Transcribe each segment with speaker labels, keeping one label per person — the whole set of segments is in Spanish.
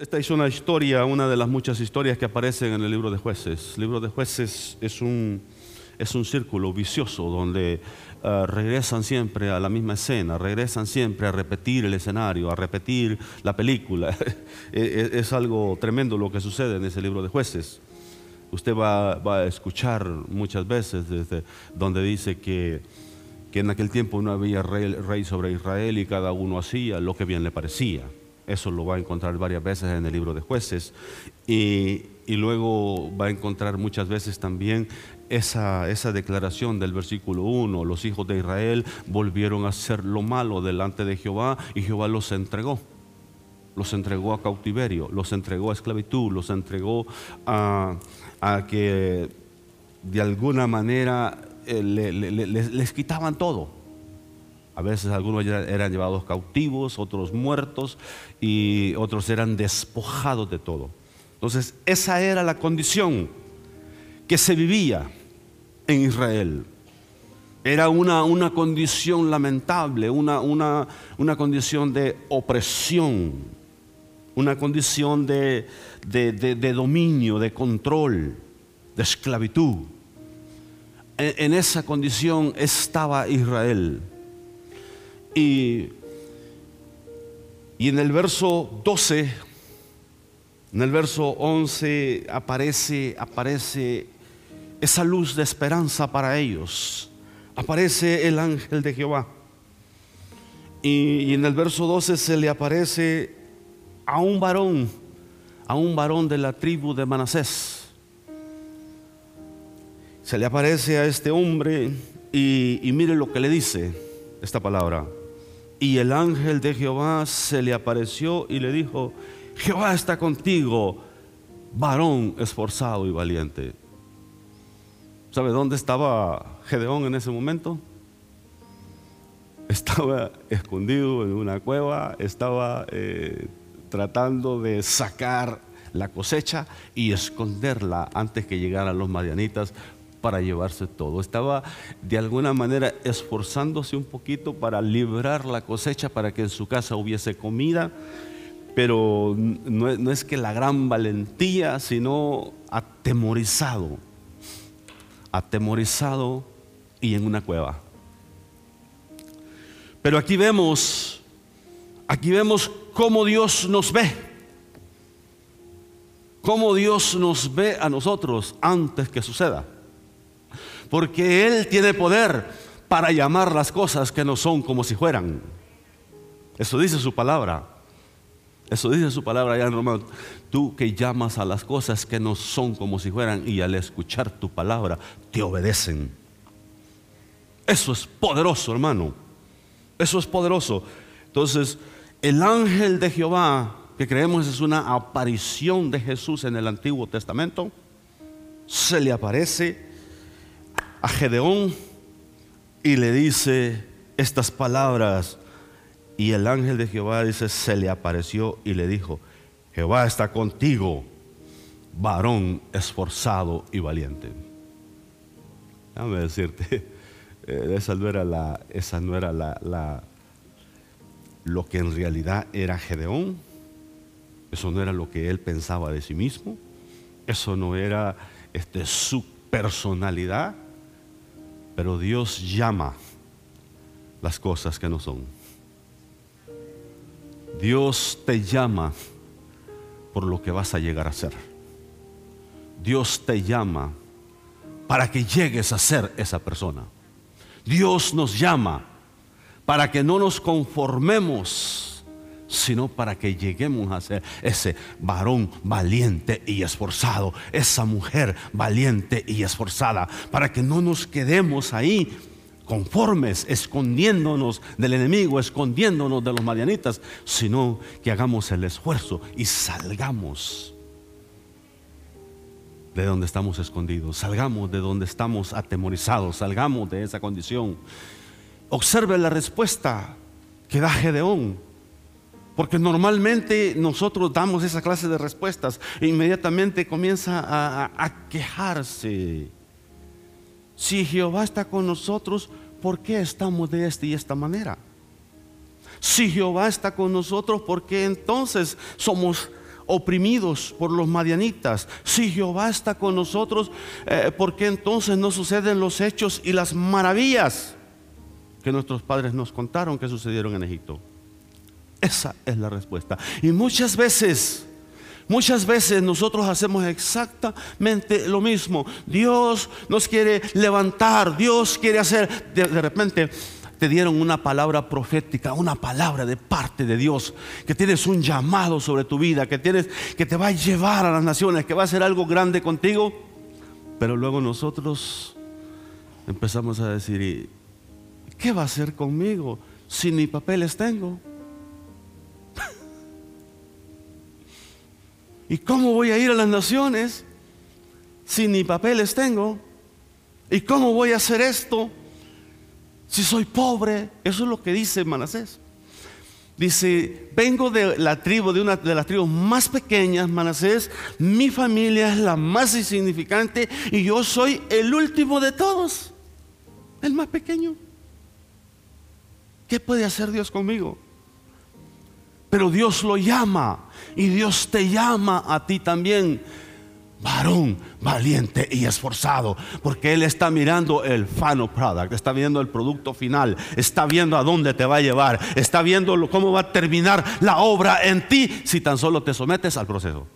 Speaker 1: Esta es una historia, una de las muchas historias que aparecen en el libro de jueces. El libro de jueces es un, es un círculo vicioso donde uh, regresan siempre a la misma escena, regresan siempre a repetir el escenario, a repetir la película. es, es, algo tremendo lo que sucede en ese libro de jueces. Usted va, a escuchar muchas veces donde dice que, que en aquel tiempo no había rey sobre Israel y cada uno hacía lo que bien le parecía. Eso lo va a encontrar varias veces en el libro de jueces. Y, y luego va a encontrar muchas veces también esa, esa, declaración del versículo 1. Los hijos de Israel volvieron a hacer lo malo delante de Jehová y Jehová los entregó. Los entregó a cautiverio, los entregó a esclavitud, los entregó a, a que de alguna manera eh, le, le, les, les quitaban todo. A veces algunos eran llevados cautivos, otros muertos y otros eran despojados de todo. Entonces, esa era la condición que se vivía en Israel. Era una, una condición lamentable, una, una, una, condición de opresión, una condición de, de, de, dominio, de control, de esclavitud. En, en esa condición estaba Israel. Y, y, en el verso 12, en el verso 11 aparece, aparece esa luz de esperanza para ellos. Aparece el ángel de Jehová. Y, y en el verso 12 se le aparece a un varón, a un varón de la tribu de Manasés. Se le aparece a este hombre y, y mire lo que le dice esta palabra. Y el ángel de Jehová se le apareció y le dijo, Jehová está contigo, varón esforzado y valiente. ¿Sabe dónde estaba Gedeón en ese momento? Estaba escondido en una cueva, estaba eh, tratando de sacar la cosecha y esconderla antes que llegaran los madianitas para llevarse todo. Estaba de alguna manera esforzándose un poquito para librar la cosecha, para que en su casa hubiese comida, pero no, es que la gran valentía, sino atemorizado, atemorizado y en una cueva. Pero aquí vemos, aquí vemos cómo Dios nos ve, cómo Dios nos ve a nosotros antes que suceda porque Él tiene poder para llamar las cosas que no son como si fueran. Eso dice su palabra. Eso dice su palabra allá en. Tú que llamas a las cosas que no son como si fueran y al escuchar tu palabra te obedecen. Eso es poderoso, hermano. Eso es poderoso. Entonces, el ángel de Jehová, que creemos es una aparición de Jesús en el Antiguo Testamento, se le aparece a Gedeón y le dice estas palabras. Y el ángel de Jehová dice, se le apareció y le dijo, Jehová está contigo, varón esforzado y valiente. Déjame decirte, eh, esa no era la, esa no era la, la, lo que en realidad era Gedeón. Eso no era lo que él pensaba de sí mismo. Eso no era este, su personalidad. Pero Dios llama las cosas que no son. Dios te llama por lo que vas a llegar a ser. Dios te llama para que llegues a ser esa persona. Dios nos llama para que no nos conformemos sino para que lleguemos a ser ese varón valiente y esforzado, esa mujer valiente y esforzada, para que no nos quedemos ahí conformes, escondiéndonos del enemigo, escondiéndonos de los marianitas, sino que hagamos el esfuerzo y salgamos de donde estamos escondidos, salgamos de donde estamos atemorizados, salgamos de esa condición. Observe la respuesta que da Gedeón porque normalmente nosotros damos esa clase de respuestas e inmediatamente comienza a, quejarse. Si Jehová está con nosotros, ¿por qué estamos de esta y esta manera? Si Jehová está con nosotros, ¿por qué entonces somos oprimidos por los madianitas. Si Jehová está con nosotros, eh, ¿por qué entonces no suceden los hechos y las maravillas que nuestros padres nos contaron que sucedieron en Egipto? Esa es la respuesta. Y muchas veces Muchas veces nosotros hacemos exactamente lo mismo. Dios nos quiere levantar, Dios quiere hacer, de, repente te dieron una palabra profética, una palabra de parte de Dios, que tienes un llamado sobre tu vida, que tienes que te va a llevar a las naciones, que va a hacer algo grande contigo, pero luego nosotros empezamos a decir, ¿qué va a hacer conmigo si ni papeles tengo? ¿Y cómo voy a ir a las naciones si ni papeles tengo? ¿Y cómo voy a hacer esto si soy pobre? Eso es lo que dice Manasés. Dice, vengo de la tribu, de una de las tribus más pequeñas, Manasés, mi familia es la más insignificante y yo soy el último de todos, el más pequeño. ¿Qué puede hacer Dios conmigo? Pero Dios lo llama y Dios te llama a ti también. Varón valiente y esforzado, porque Él está mirando el final product, está viendo el producto final, está viendo a dónde te va a llevar, está viendo cómo va a terminar la obra en ti si tan solo te sometes al proceso.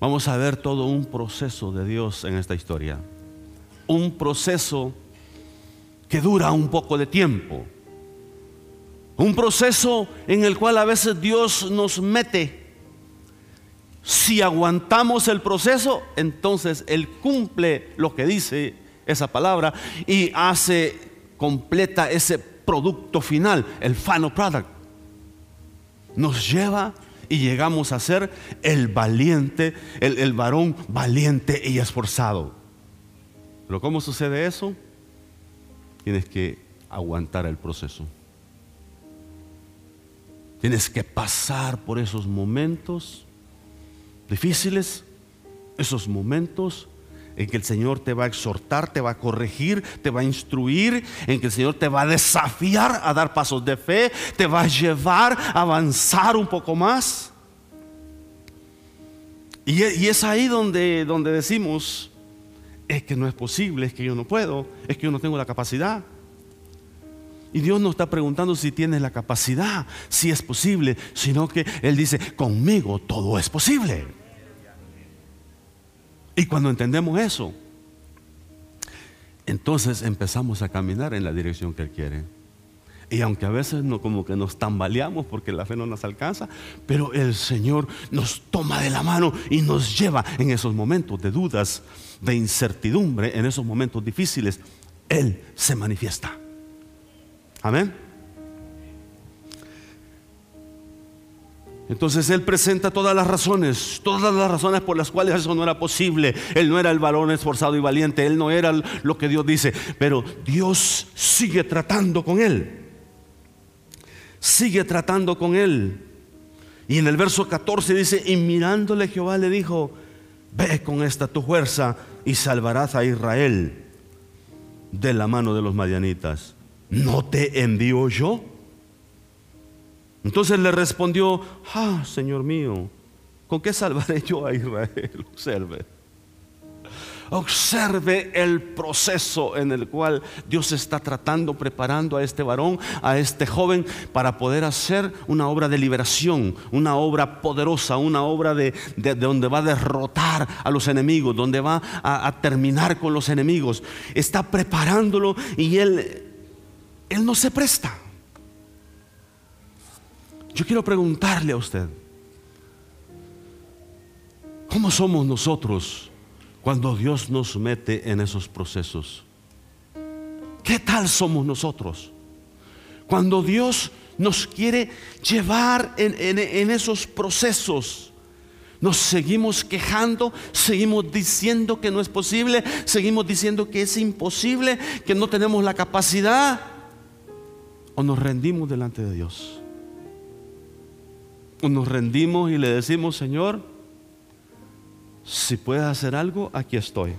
Speaker 1: Vamos a ver todo un proceso de Dios en esta historia. Un proceso que dura un poco de tiempo un proceso en el cual a veces Dios nos mete. Si aguantamos el proceso, entonces Él cumple lo que dice esa palabra y hace completa ese producto final, el final product. Nos lleva y llegamos a ser el valiente, el, varón valiente y esforzado. Pero ¿cómo sucede eso? Tienes que aguantar el proceso. Tienes que pasar por esos momentos difíciles, esos momentos en que el Señor te va a exhortar, te va a corregir, te va a instruir, en que el Señor te va a desafiar a dar pasos de fe, te va a llevar a avanzar un poco más. Y, es ahí donde, donde decimos, es que no es posible, es que yo no puedo, es que yo no tengo la capacidad. Y Dios no está preguntando si tienes la capacidad, si es posible, sino que Él dice, conmigo todo es posible. Y cuando entendemos eso, entonces empezamos a caminar en la dirección que Él quiere. Y aunque a veces no como que nos tambaleamos porque la fe no nos alcanza, pero el Señor nos toma de la mano y nos lleva en esos momentos de dudas, de incertidumbre, en esos momentos difíciles. Él se manifiesta. Amén. Entonces Él presenta todas las razones, todas las razones por las cuales eso no era posible. Él no era el varón esforzado y valiente, Él no era lo que Dios dice, pero Dios sigue tratando con Él. Sigue tratando con Él. Y en el verso 14 dice, y mirándole Jehová le dijo, ve con esta tu fuerza y salvarás a Israel de la mano de los madianitas. ¿No te envío yo? Entonces le respondió, ah, Señor mío, ¿con qué salvaré yo a Israel? Observe. Observe el proceso en el cual Dios está tratando, preparando a este varón, a este joven, para poder hacer una obra de liberación, una obra poderosa, una obra de, donde va a derrotar a los enemigos, donde va a terminar con los enemigos. Está preparándolo y él él no se presta. Yo quiero preguntarle a usted, ¿cómo somos nosotros cuando Dios nos mete en esos procesos? ¿Qué tal somos nosotros? Cuando Dios nos quiere llevar en, esos procesos, nos seguimos quejando, seguimos diciendo que no es posible, seguimos diciendo que es imposible, que no tenemos la capacidad o nos rendimos delante de Dios. O nos rendimos y le decimos, Señor, si puedes hacer algo, aquí estoy.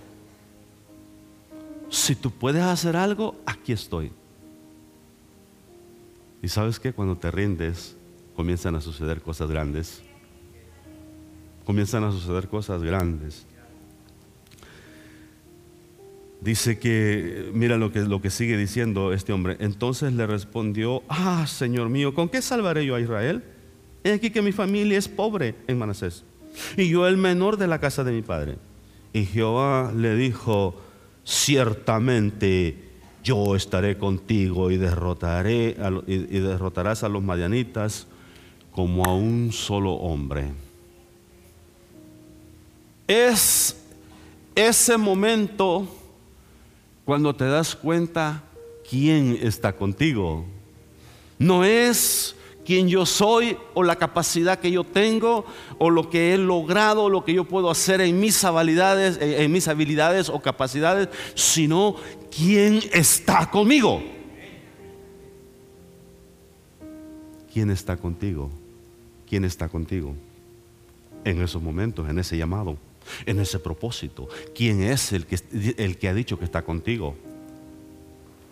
Speaker 1: Si tú puedes hacer algo, aquí estoy. Y sabes que cuando te rindes, comienzan a suceder cosas grandes. Comienzan a suceder cosas grandes. Dice que, mira lo que, lo que sigue diciendo este hombre. Entonces le respondió, ah, Señor mío, ¿con qué salvaré yo a Israel? He aquí que mi familia es pobre en Manasés, y yo el menor de la casa de mi padre. Y Jehová le dijo, ciertamente yo estaré contigo y derrotaré y, y derrotarás a los madianitas como a un solo hombre. Es ese momento cuando te das cuenta quién está contigo. No es quién yo soy o la capacidad que yo tengo o lo que he logrado, lo que yo puedo hacer en mis habilidades, en mis habilidades o capacidades, sino quién está conmigo. ¿Quién está contigo? ¿Quién está contigo? En esos momentos, en ese llamado en ese propósito. ¿Quién es el que, el que ha dicho que está contigo?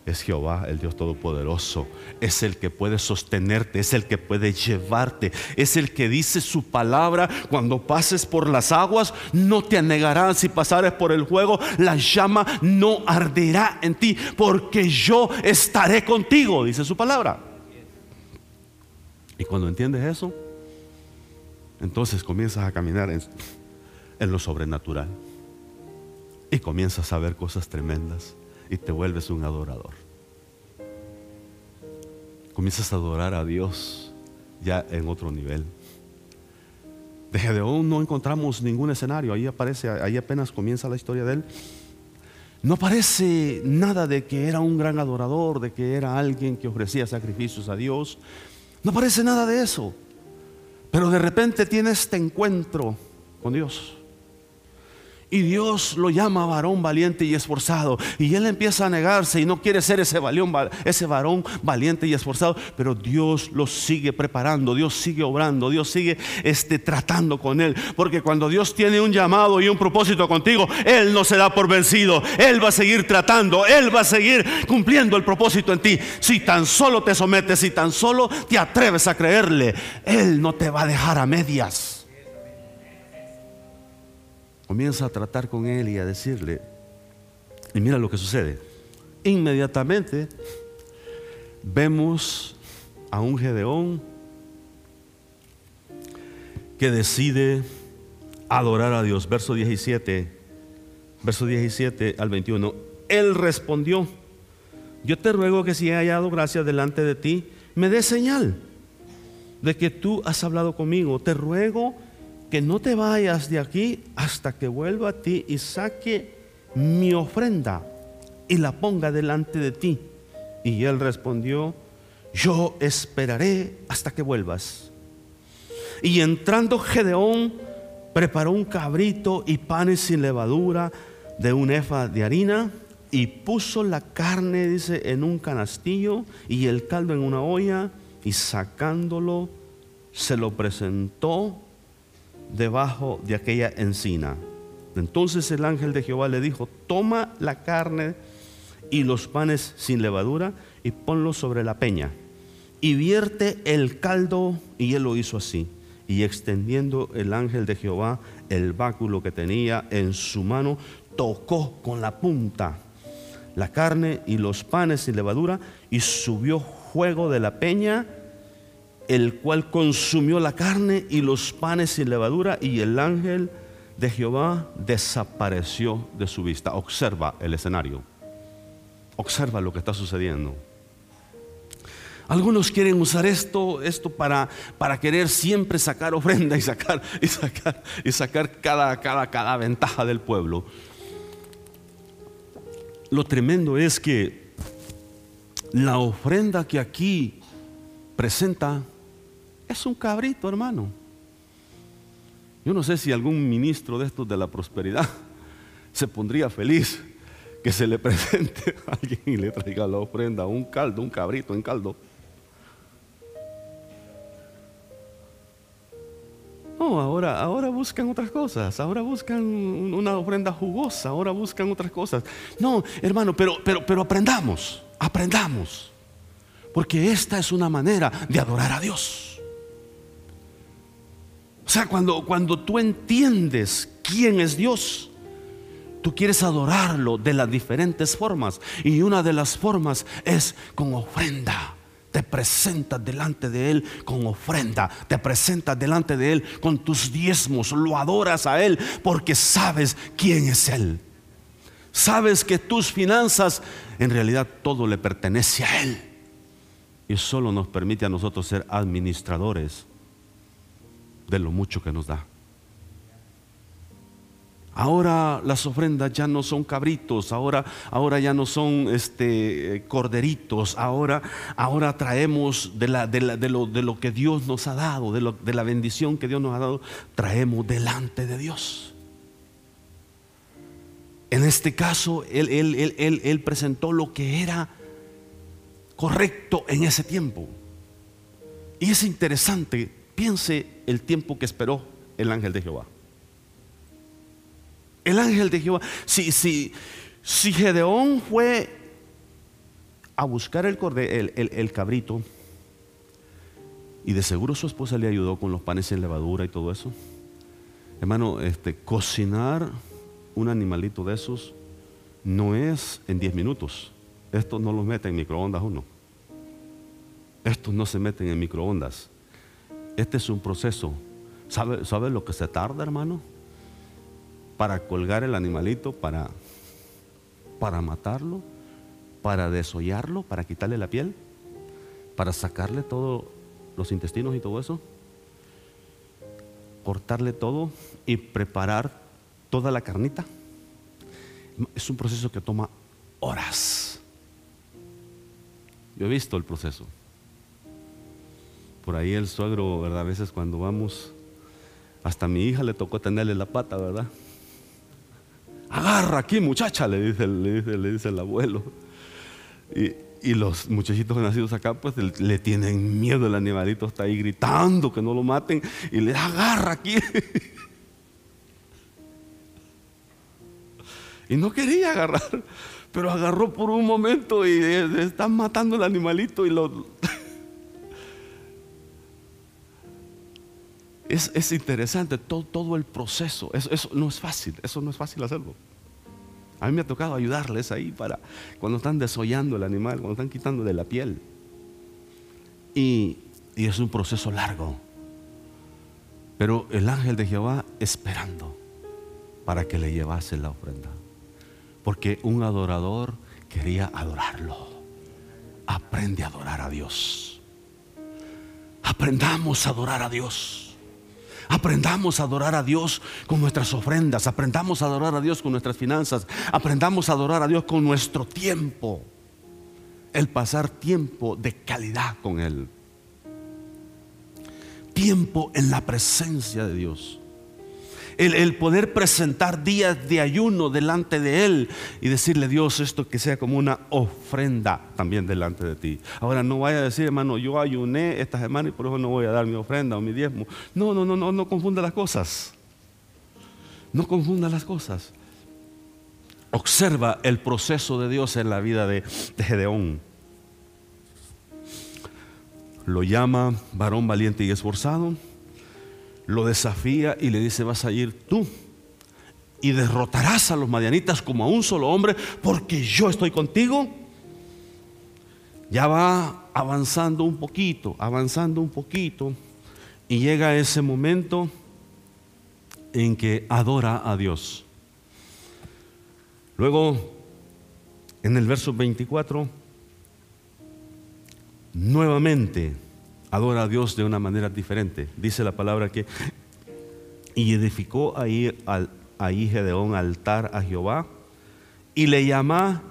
Speaker 1: Es Jehová, el Dios Todopoderoso. Es el que puede sostenerte, es el que puede llevarte. Es el que dice su palabra. Cuando pases por las aguas, no te anegarán. Si pasares por el fuego, la llama no arderá en ti, porque yo estaré contigo, dice su palabra. Y cuando entiendes eso, entonces comienzas a caminar en, en lo sobrenatural. Y comienzas a ver cosas tremendas y te vuelves un adorador. Comienzas a adorar a Dios ya en otro nivel. De Gedeón no encontramos ningún escenario, ahí aparece, ahí apenas comienza la historia de él. No aparece nada de que era un gran adorador, de que era alguien que ofrecía sacrificios a Dios. No aparece nada de eso. Pero de repente tiene este encuentro con Dios. Y Dios lo llama varón valiente y esforzado. Y él empieza a negarse y no quiere ser ese, ese varón valiente y esforzado. Pero Dios lo sigue preparando, Dios sigue obrando, Dios sigue este, tratando con él. Porque cuando Dios tiene un llamado y un propósito contigo, Él no se da por vencido. Él va a seguir tratando, Él va a seguir cumpliendo el propósito en ti. Si tan solo te sometes, si tan solo te atreves a creerle, Él no te va a dejar a medias comienza a tratar con él y a decirle, y mira lo que sucede. Inmediatamente vemos a un Gedeón que decide adorar a Dios. Verso 17, verso 17 al 21. Él respondió, yo te ruego que si he hallado gracia delante de ti, me dé señal de que tú has hablado conmigo. Te ruego que no te vayas de aquí hasta que vuelva a ti y saque mi ofrenda y la ponga delante de ti. Y él respondió, yo esperaré hasta que vuelvas. Y entrando Gedeón, preparó un cabrito y panes sin levadura de un efa de harina y puso la carne, dice, en un canastillo y el caldo en una olla y sacándolo se lo presentó debajo de aquella encina. Entonces el ángel de Jehová le dijo, toma la carne y los panes sin levadura y ponlos sobre la peña. Y vierte el caldo, y él lo hizo así. Y extendiendo el ángel de Jehová el báculo que tenía en su mano, tocó con la punta la carne y los panes sin levadura, y subió fuego de la peña el cual consumió la carne y los panes sin levadura, y el ángel de Jehová desapareció de su vista. Observa el escenario. Observa lo que está sucediendo. Algunos quieren usar esto, esto para, para querer siempre sacar ofrenda y sacar, y sacar, y sacar cada, cada, cada ventaja del pueblo. Lo tremendo es que la ofrenda que aquí presenta es un cabrito, hermano. Yo no sé si algún ministro de estos de la prosperidad se pondría feliz que se le presente a alguien y le traiga la ofrenda, un caldo, un cabrito en caldo. No, ahora, ahora buscan otras cosas, ahora buscan una ofrenda jugosa, ahora buscan otras cosas. No, hermano, pero, pero, pero aprendamos, aprendamos, porque esta es una manera de adorar a Dios. Sea, cuando, cuando tú entiendes quién es Dios, tú quieres adorarlo de las diferentes formas. Y una de las formas es con ofrenda. Te presentas delante de Él con ofrenda. Te presentas delante de Él con tus diezmos. Lo adoras a Él porque sabes quién es Él. Sabes que tus finanzas, en realidad todo le pertenece a Él. Y solo nos permite a nosotros ser administradores de lo mucho que nos da. Ahora las ofrendas ya no son cabritos, ahora, ahora ya no son este, corderitos, ahora, ahora traemos de, la, de, lo, de, lo, que Dios nos ha dado, de, lo, de la bendición que Dios nos ha dado, traemos delante de Dios. En este caso, él, él, él, él presentó lo que era correcto en ese tiempo. Y es interesante, piense el tiempo que esperó el ángel de Jehová. El ángel de Jehová, si, si, si Gedeón fue a buscar el, el, el, cabrito, y de seguro su esposa le ayudó con los panes en levadura y todo eso. Hermano, este, cocinar un animalito de esos no es en 10 minutos. Estos no los meten en microondas uno. Estos no se meten en microondas. Este es un proceso. ¿Sabe, ¿Sabe lo que se tarda, hermano? Para colgar el animalito, para, para matarlo, para desollarlo, para quitarle la piel, para sacarle todos los intestinos y todo eso, cortarle todo y preparar toda la carnita. Es un proceso que toma horas. Yo he visto el proceso. Por ahí el suegro, ¿verdad? A veces cuando vamos, hasta mi hija le tocó tenerle la pata, ¿verdad? Agarra aquí, muchacha, le dice, le dice, le dice el abuelo. Y, los muchachitos nacidos acá, pues le tienen miedo, el animalito está ahí gritando que no lo maten y le agarra aquí. y no quería agarrar, pero agarró por un momento y están matando el animalito y lo Es, es interesante todo, todo, el proceso. Eso, no es fácil, eso no es fácil hacerlo. A mí me ha tocado ayudarles ahí para cuando están desollando el animal, cuando están quitándole la piel. Y, y es un proceso largo. Pero el ángel de Jehová esperando para que le llevase la ofrenda. Porque un adorador quería adorarlo. Aprende a adorar a Dios. Aprendamos a adorar a Dios. Aprendamos a adorar a Dios con nuestras ofrendas, aprendamos a adorar a Dios con nuestras finanzas, aprendamos a adorar a Dios con nuestro tiempo. El pasar tiempo de calidad con Él. Tiempo en la presencia de Dios el, poder presentar días de ayuno delante de Él y decirle, Dios, esto que sea como una ofrenda también delante de ti. Ahora no vaya a decir, hermano, yo ayuné esta semana y por eso no voy a dar mi ofrenda o mi diezmo. No, no, no, no, no confunda las cosas. No confunda las cosas. Observa el proceso de Dios en la vida de, de Gedeón. Lo llama varón valiente y esforzado lo desafía y le dice, vas a ir tú y derrotarás a los madianitas como a un solo hombre porque yo estoy contigo. Ya va avanzando un poquito, avanzando un poquito y llega ese momento en que adora a Dios. Luego, en el verso 24, nuevamente adora a Dios de una manera diferente. Dice la palabra que, y edificó ahí, al, ahí Gedeón altar a Jehová y le llama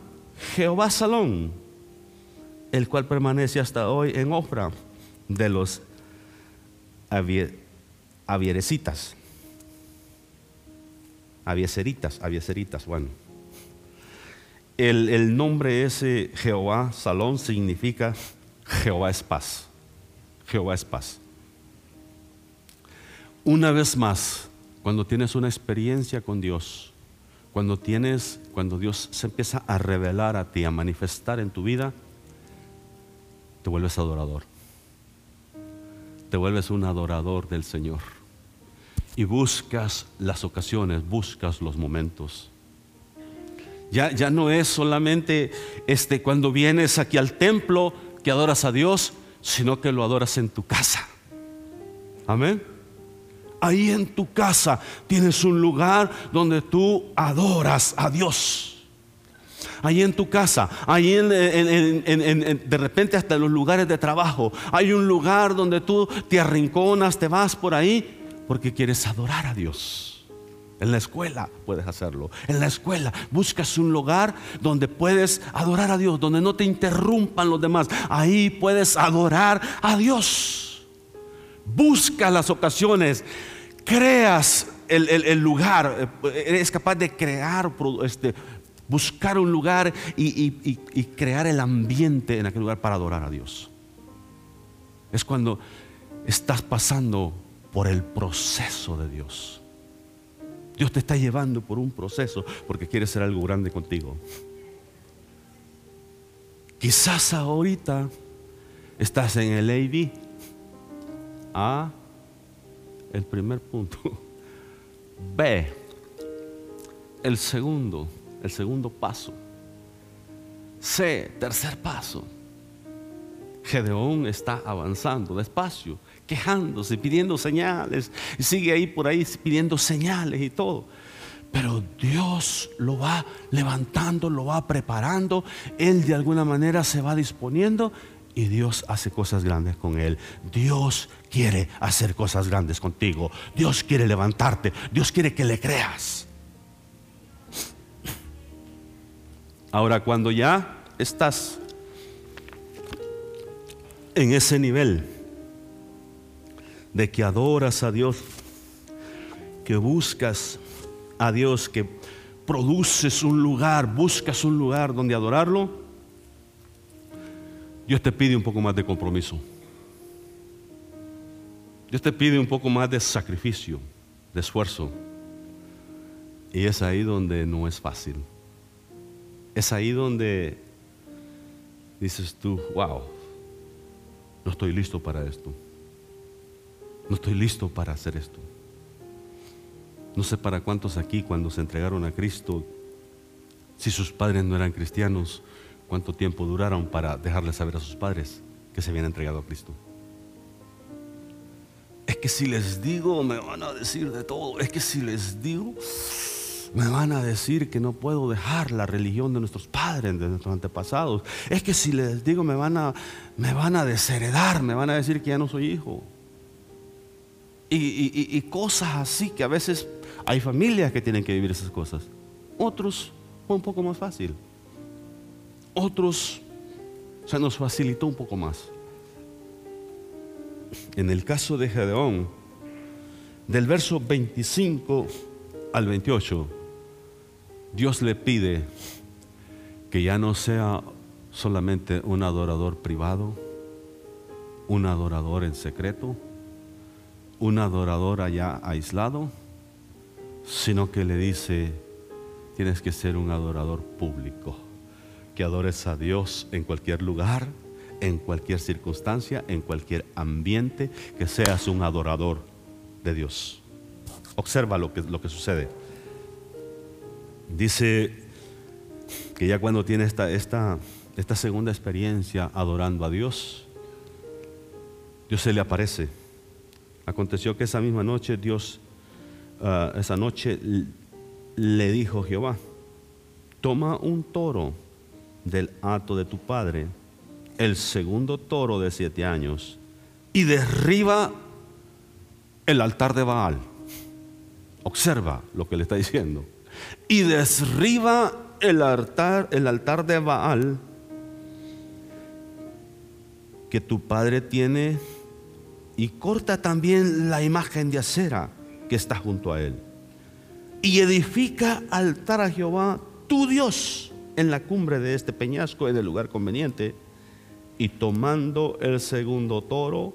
Speaker 1: Jehová Salón, el cual permanece hasta hoy en Ofra de los avierecitas. Avieseritas, avieseritas, bueno. El, el nombre ese Jehová Salón significa Jehová es paz. Jehová es paz. Una vez más, cuando tienes una experiencia con Dios, cuando tienes, cuando Dios se empieza a revelar a ti, a manifestar en tu vida, te vuelves adorador. Te vuelves un adorador del Señor. y buscas las ocasiones, buscas los momentos. Ya, ya no es solamente este, cuando vienes aquí al templo que adoras a Dios, sino que lo adoras en tu casa. Amén. Ahí en tu casa tienes un lugar donde tú adoras a Dios. Ahí en tu casa, ahí en, de repente hasta en los lugares de trabajo, hay un lugar donde tú te arrinconas, te vas por ahí porque quieres adorar a Dios. En la escuela puedes hacerlo. En la escuela buscas un lugar donde puedes adorar a Dios, donde no te interrumpan los demás. Ahí puedes adorar a Dios. Busca las ocasiones, creas el, lugar, eres capaz de crear, este, buscar un lugar y, y crear el ambiente en aquel lugar para adorar a Dios. Es cuando estás pasando por el proceso de Dios. Dios te está llevando por un proceso porque quiere hacer algo grande contigo. Quizás ahorita estás en el AV. A, el primer punto. B, el segundo, el segundo paso. C, tercer paso. Gedeón está avanzando despacio quejándose, pidiendo señales, y sigue ahí por ahí pidiendo señales y todo. Pero Dios lo va levantando, lo va preparando, Él de alguna manera se va disponiendo y Dios hace cosas grandes con Él. Dios quiere hacer cosas grandes contigo. Dios quiere levantarte. Dios quiere que le creas. Ahora, cuando ya estás en ese nivel, de que adoras a Dios, que buscas a Dios, que produces un lugar, buscas un lugar donde adorarlo, Dios te pide un poco más de compromiso. Dios te pide un poco más de sacrificio, de esfuerzo. Y es ahí donde no es fácil. Es ahí donde dices tú, wow, no estoy listo para esto. No estoy listo para hacer esto. No sé para cuántos aquí cuando se entregaron a Cristo, si sus padres no eran cristianos, cuánto tiempo duraron para dejarles saber a sus padres que se habían entregado a Cristo. Es que si les digo, me van a decir de todo. Es que si les digo, me van a decir que no puedo dejar la religión de nuestros padres, de nuestros antepasados. Es que si les digo, me van a, me van a desheredar, me van a decir que ya no soy hijo y, cosas así que a veces hay familias que tienen que vivir esas cosas. Otros fue un poco más fácil. Otros se nos facilitó un poco más. En el caso de Gedeón, del verso 25 al 28, Dios le pide que ya no sea solamente un adorador privado, un adorador en secreto, un adorador allá aislado, sino que le dice, tienes que ser un adorador público, que adores a Dios en cualquier lugar, en cualquier circunstancia, en cualquier ambiente, que seas un adorador de Dios. Observa lo que, lo que sucede. Dice que ya cuando tiene esta, esta, esta segunda experiencia adorando a Dios, Dios se le aparece Aconteció que esa misma noche Dios, ah, esa noche le dijo Jehová, toma un toro del hato de tu padre, el segundo toro de siete años, y derriba el altar de Baal. Observa lo que le está diciendo. Y derriba el altar, el altar de Baal que tu padre tiene y corta también la imagen de acera que está junto a él. Y edifica altar a Jehová, tu Dios, en la cumbre de este peñasco, en el lugar conveniente. Y tomando el segundo toro,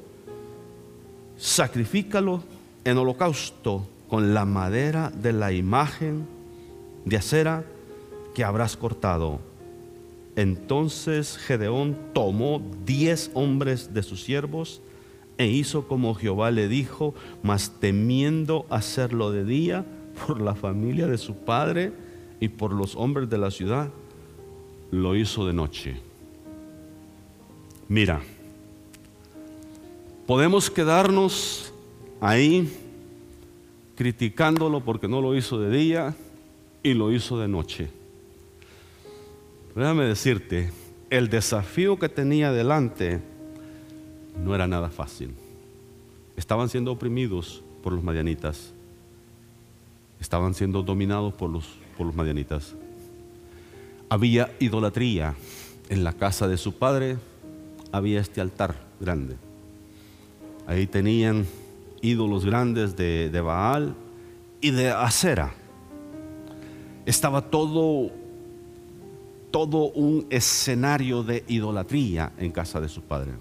Speaker 1: sacrifícalo en holocausto con la madera de la imagen de acera que habrás cortado. Entonces Gedeón tomó diez hombres de sus siervos, e hizo como Jehová le dijo, mas temiendo hacerlo de día por la familia de su padre y por los hombres de la ciudad, lo hizo de noche. Mira, podemos quedarnos ahí criticándolo porque no lo hizo de día y lo hizo de noche. Déjame decirte, el desafío que tenía delante no era nada fácil. Estaban siendo oprimidos por los madianitas. Estaban siendo dominados por los, por los madianitas. Había idolatría. En la casa de su padre había este altar grande. Ahí tenían ídolos grandes de, de Baal y de Acera. Estaba todo, todo un escenario de idolatría en casa de su padre.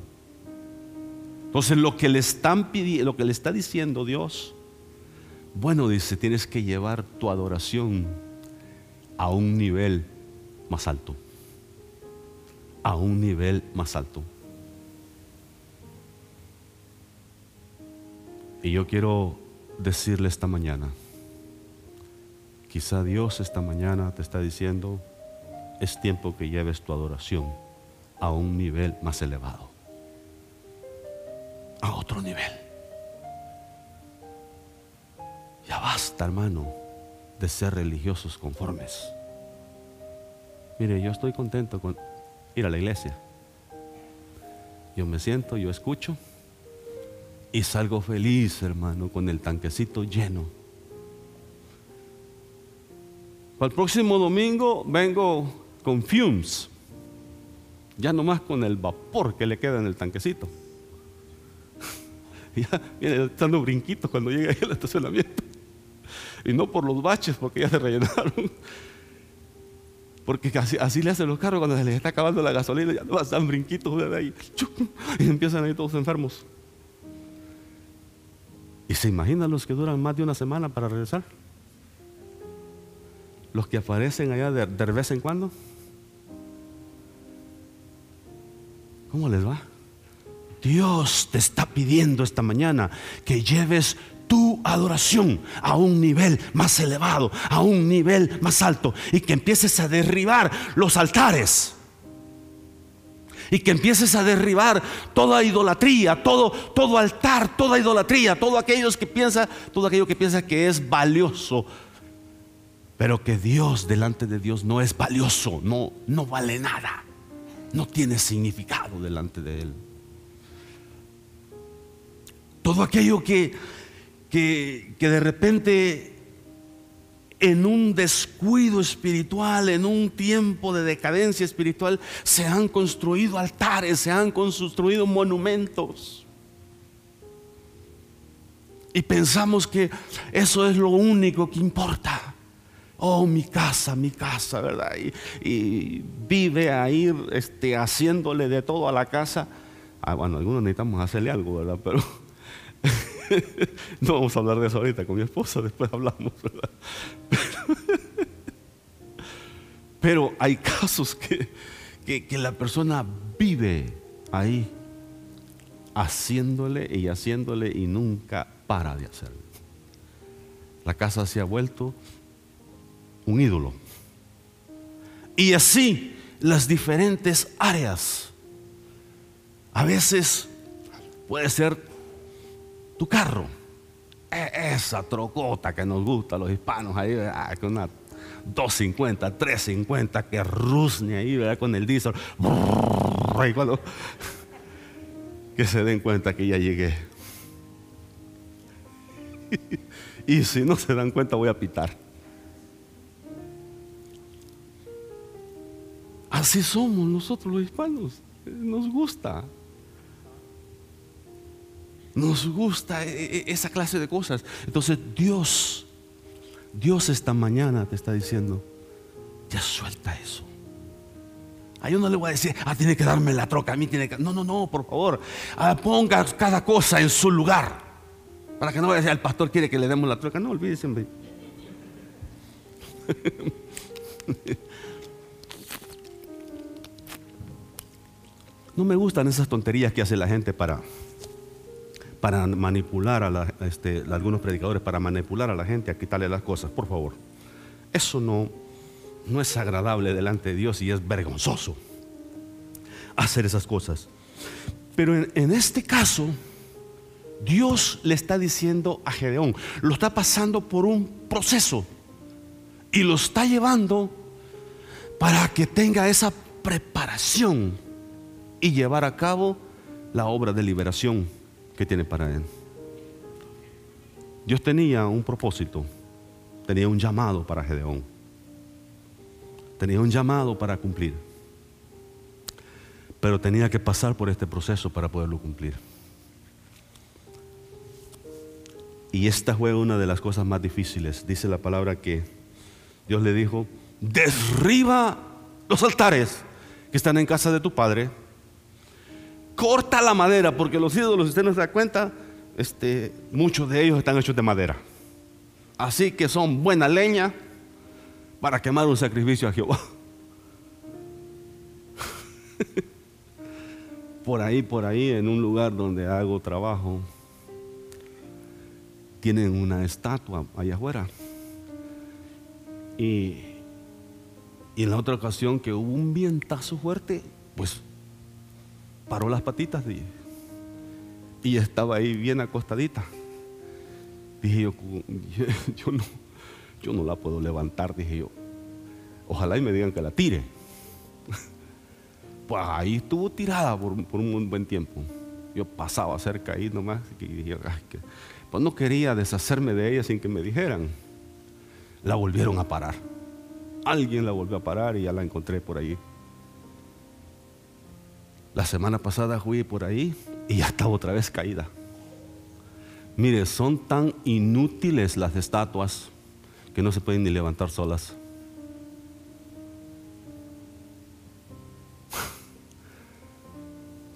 Speaker 1: Entonces lo que le están pidiendo, lo que le está diciendo Dios, bueno, dice, tienes que llevar tu adoración a un nivel más alto. A un nivel más alto. Y yo quiero decirle esta mañana, quizá Dios esta mañana te está diciendo, es tiempo que lleves tu adoración a un nivel más elevado otro nivel. Ya basta, hermano, de ser religiosos conformes. Mire, yo estoy contento con ir a la iglesia. Yo me siento, yo escucho y salgo feliz, hermano, con el tanquecito lleno. Para el próximo domingo vengo con fumes, ya nomás con el vapor que le queda en el tanquecito. ya viene dando brinquitos cuando llega ahí al estacionamiento. Y no por los baches, porque ya se rellenaron. Porque así, así le hacen los carros cuando se les está acabando la gasolina, ya no dan brinquitos de ahí. Y empiezan ahí todos enfermos. ¿Y se imaginan los que duran más de una semana para regresar? Los que aparecen allá de, de vez en cuando. ¿Cómo les va? Dios te está pidiendo esta mañana que lleves tu adoración a un nivel más elevado, a un nivel más alto y que empieces a derribar los altares. Y que empieces a derribar toda idolatría, todo, todo altar, toda idolatría, todo aquello que piensa, todo aquello que piensa que es valioso, pero que Dios delante de Dios no es valioso, no, no vale nada, no tiene significado delante de Él todo aquello que, que, de repente en un descuido espiritual, en un tiempo de decadencia espiritual, se han construido altares, se han construido monumentos. Y pensamos que eso es lo único que importa. Oh, mi casa, mi casa, ¿verdad? Y, vive ahí este, haciéndole de todo a la casa. Ah, bueno, algunos necesitamos hacerle algo, ¿verdad? Pero no vamos a hablar de eso ahorita con mi esposa, después hablamos. Pero, hay casos que, que, la persona vive ahí haciéndole y haciéndole y nunca para de hacerlo. La casa se ha vuelto un ídolo. Y así las diferentes áreas. A veces puede ser tu carro, e, esa trocota que nos gusta a los hispanos ahí, con una 250, 350 que rusne ahí, ¿verdad? Con el diésel. que se den cuenta que ya llegué. y si no se dan cuenta, voy a pitar. Así somos nosotros los hispanos. Nos gusta. Nos gusta e, e, esa clase de cosas. Entonces Dios, Dios esta mañana te está diciendo, ya suelta eso. A yo no le voy a decir, ah, tiene que darme la troca, a mí tiene que... No, no, no, por favor. Ah, ponga cada cosa en su lugar. Para que no vaya a decir, el pastor quiere que le demos la troca. No, olvídese. No me gustan esas tonterías que hace la gente para para manipular a, la, este, algunos predicadores, para manipular a la gente a quitarle las cosas, por favor. Eso no, no es agradable delante de Dios y es vergonzoso hacer esas cosas. Pero en, en este caso, Dios le está diciendo a Gedeón, lo está pasando por un proceso y lo está llevando para que tenga esa preparación y llevar a cabo la obra de liberación que tiene para él. Dios tenía un propósito, tenía un llamado para Gedeón, tenía un llamado para cumplir, pero tenía que pasar por este proceso para poderlo cumplir. Y esta fue una de las cosas más difíciles. Dice la palabra que Dios le dijo, derriba los altares que están en casa de tu padre, corta la madera, porque los ídolos, si usted no se da cuenta, este, muchos de ellos están hechos de madera. Así que son buena leña para quemar un sacrificio a Jehová. por ahí, por ahí, en un lugar donde hago trabajo, tienen una estatua allá afuera. Y, y en la otra ocasión que hubo un vientazo fuerte, pues paró las patitas y, y estaba ahí bien acostadita. Dije yo, yo, no, yo no la puedo levantar, dije yo. Ojalá y me digan que la tire. Pues ahí estuvo tirada por, un buen tiempo. Yo pasaba cerca ahí nomás y dije, pues no quería deshacerme de ella sin que me dijeran. La volvieron a parar. Alguien la volvió a parar y ya la encontré por ahí. La semana pasada fui por ahí y ya estaba otra vez caída. Mire, son tan inútiles las estatuas que no se pueden ni levantar solas.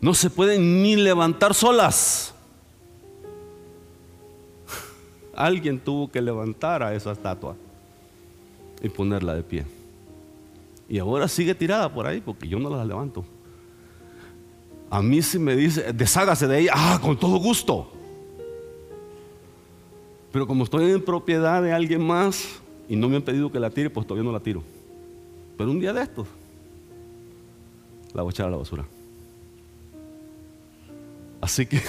Speaker 1: No se pueden ni levantar solas. Alguien tuvo que levantar a esa estatua y ponerla de pie. Y ahora sigue tirada por ahí porque yo no la levanto. A mí si me dice, deshágase de ella, ah, con todo gusto. Pero como estoy en propiedad de alguien más y no me han pedido que la tire, pues todavía no la tiro. Pero un día de estos, la voy a echar a la basura. Así que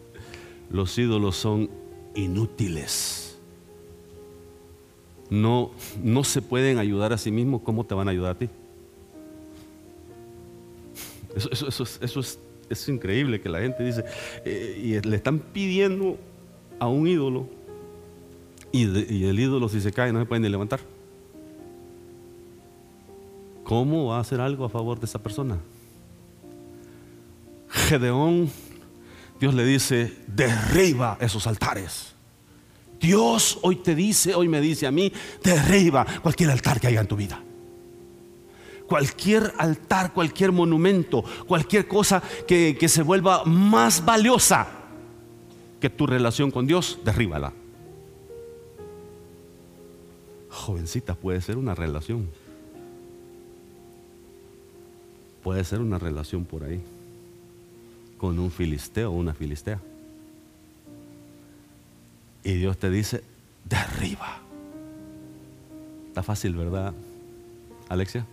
Speaker 1: los ídolos son inútiles. No, no se pueden ayudar a sí mismos, ¿cómo te van a ayudar a ti? Eso, eso, es, increíble que la gente dice, eh, y le están pidiendo a un ídolo, y, y, el ídolo si se cae no se puede ni levantar. ¿Cómo va a hacer algo a favor de esa persona? Gedeón Dios le dice, derriba esos altares. Dios hoy te dice, hoy me dice a mí, derriba cualquier altar que haya en tu vida. Cualquier altar, cualquier monumento, cualquier cosa que, que se vuelva más valiosa que tu relación con Dios, derríbala. Jovencita, puede ser una relación. Puede ser una relación por ahí con un filisteo o una filistea. Y Dios te dice, derriba. Está fácil, ¿verdad, Alexia?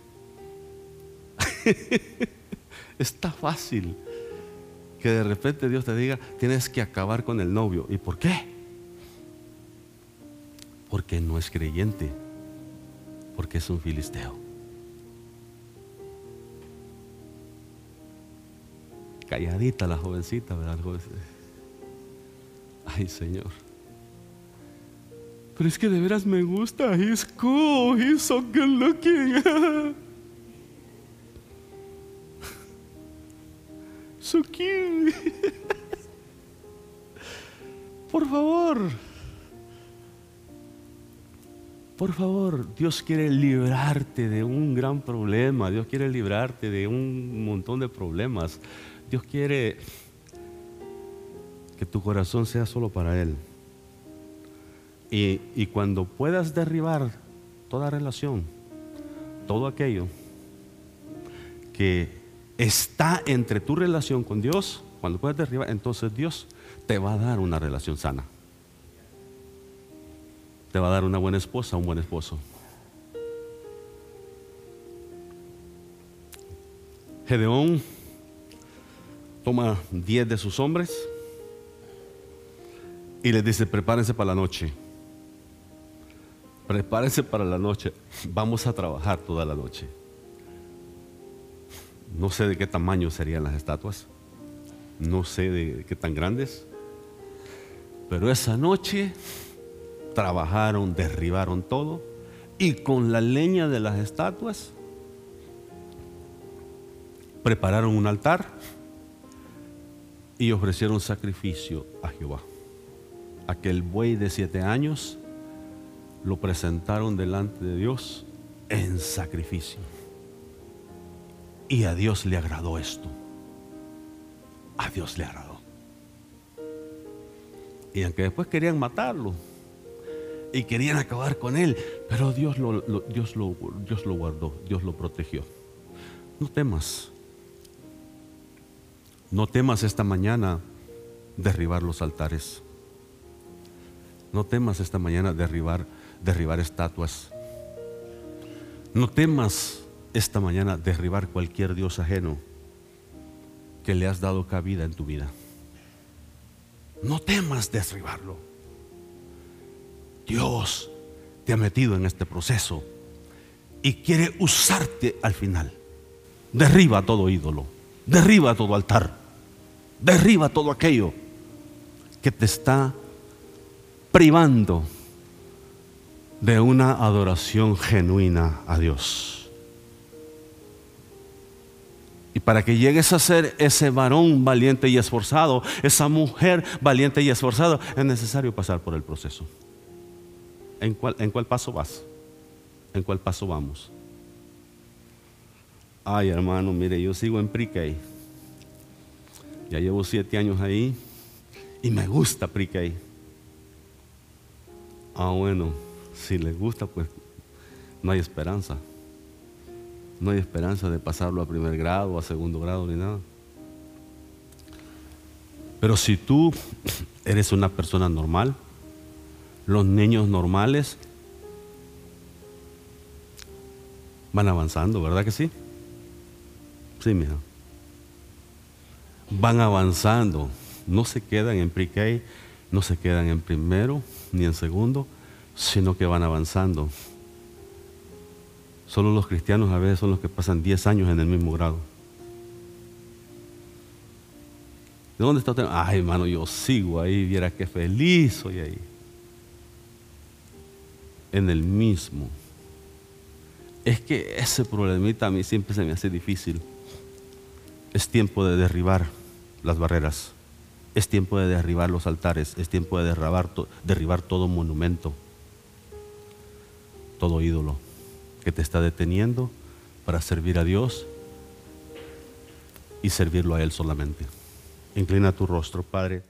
Speaker 1: Está fácil que de repente Dios te diga, tienes que acabar con el novio. ¿Y por qué? Porque no es creyente, porque es un filisteo. calladita la jovencita, ¿verdad? Ay, Señor. Pero es que de veras me gusta. He's cool. He's so good looking. Por favor. Por favor, Dios quiere librarte de un gran problema. Dios quiere librarte de un montón de problemas. Dios quiere que tu corazón sea solo para Él. Y, cuando puedas derribar toda relación, todo aquello que está entre tu relación con Dios, cuando puedas derribar, entonces Dios te va a dar una relación sana. Te va a dar una buena esposa, un buen esposo. Gedeón toma 10 de sus hombres y les dice, prepárense para la noche. Prepárense para la noche. Vamos a trabajar toda la noche. No sé de qué tamaño serían las estatuas. No sé de qué tan grandes. Pero esa noche trabajaron, derribaron todo. Y con la leña de las estatuas prepararon un altar y ofrecieron sacrificio a Jehová. Aquel buey de siete años lo presentaron delante de Dios en sacrificio. Y a Dios le agradó esto. A Dios le agradó. Y aunque después querían matarlo y querían acabar con él, pero Dios lo, Dios lo, Dios lo guardó, Dios lo protegió. No temas. No temas esta mañana derribar los altares. No temas esta mañana derribar, derribar estatuas. No temas esta mañana derribar cualquier Dios ajeno que le has dado cabida en tu vida. No temas derribarlo. Dios te ha metido en este proceso y quiere usarte al final. Derriba todo ídolo, derriba todo altar, derriba todo aquello que te está privando de una adoración genuina a Dios. Y para que llegues a ser ese varón valiente y esforzado, esa mujer valiente y esforzada, es necesario pasar por el proceso. ¿En cuál, paso vas? ¿En cuál paso vamos? Ay, hermano, mire, yo sigo en pre Ya llevo siete años ahí y me gusta pre Ah, bueno, si les gusta, pues no hay esperanza. No hay esperanza de pasarlo a primer grado, a segundo grado, ni nada. Pero si tú eres una persona normal, los niños normales van avanzando, ¿verdad que sí? Sí, mija. Van avanzando, no se quedan en pre no se quedan en primero ni en segundo, sino que van avanzando. Solo los cristianos a veces son los que pasan 10 años en el mismo grado. ¿De dónde está usted? Ay, hermano, yo sigo ahí, viera qué feliz soy ahí. En el mismo. Es que ese problemita a mí siempre se me hace difícil. Es tiempo de derribar las barreras. Es tiempo de derribar los altares. Es tiempo de derribar, derribar todo monumento. Todo ídolo que te está deteniendo para servir a Dios y servirlo a Él solamente. Inclina tu rostro, Padre.